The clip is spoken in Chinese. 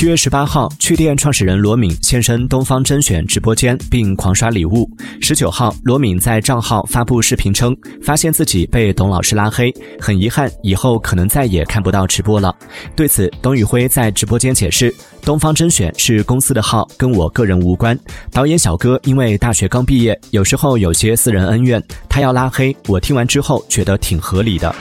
七月十八号趣店创始人罗敏现身东方甄选直播间并狂刷礼物。十九号罗敏在账号发布视频称发现自己被董老师拉黑很遗憾以后可能再也看不到直播了。对此董宇辉在直播间解释东方甄选是公司的号跟我个人无关。导演小哥因为大学刚毕业有时候有些私人恩怨他要拉黑我听完之后觉得挺合理的。